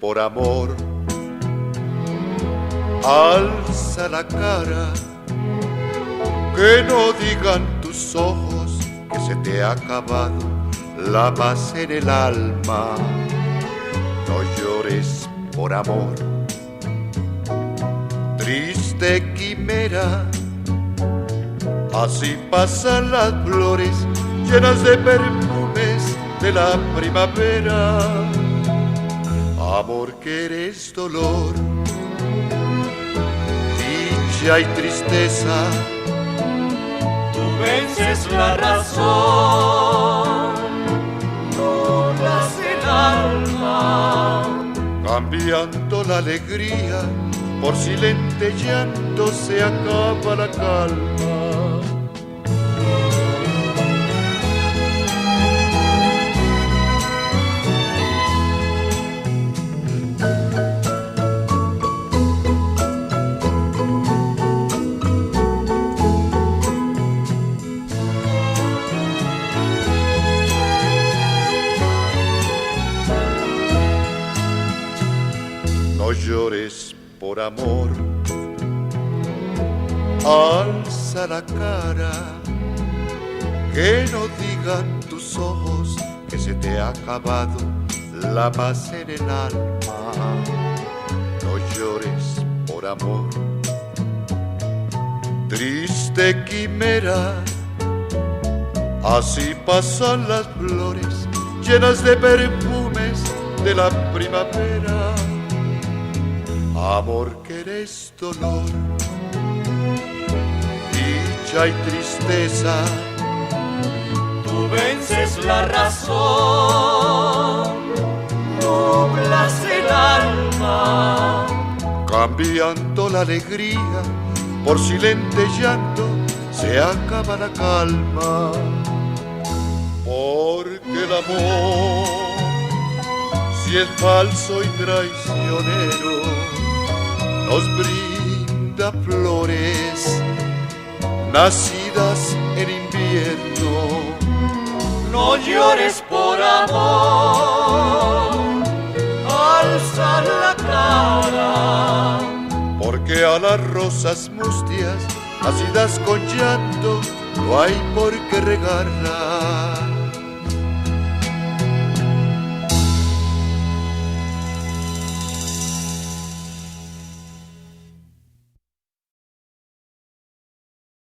por amor. Alza la cara, que no digan tus ojos que se te ha acabado la paz en el alma. No llores por amor. Triste quimera, así pasan las flores llenas de perfumes de la primavera. Amor que eres dolor, dicha y tristeza. Tú vences la razón, nublas el alma. Cambiando la alegría por silente llanto se acaba la calma. No llores por amor, alza la cara, que no digan tus ojos que se te ha acabado la paz en el alma. No llores por amor, triste quimera, así pasan las flores llenas de perfumes de la primavera. Amor que eres dolor, dicha y tristeza. Tú vences la razón, nublas el alma. Cambiando la alegría por silente llanto, se acaba la calma. Porque el amor, si es falso y traicionero, nos brinda flores nacidas en invierno. No llores por amor, alza la cara. Porque a las rosas mustias, nacidas con llanto, no hay por qué regarlas.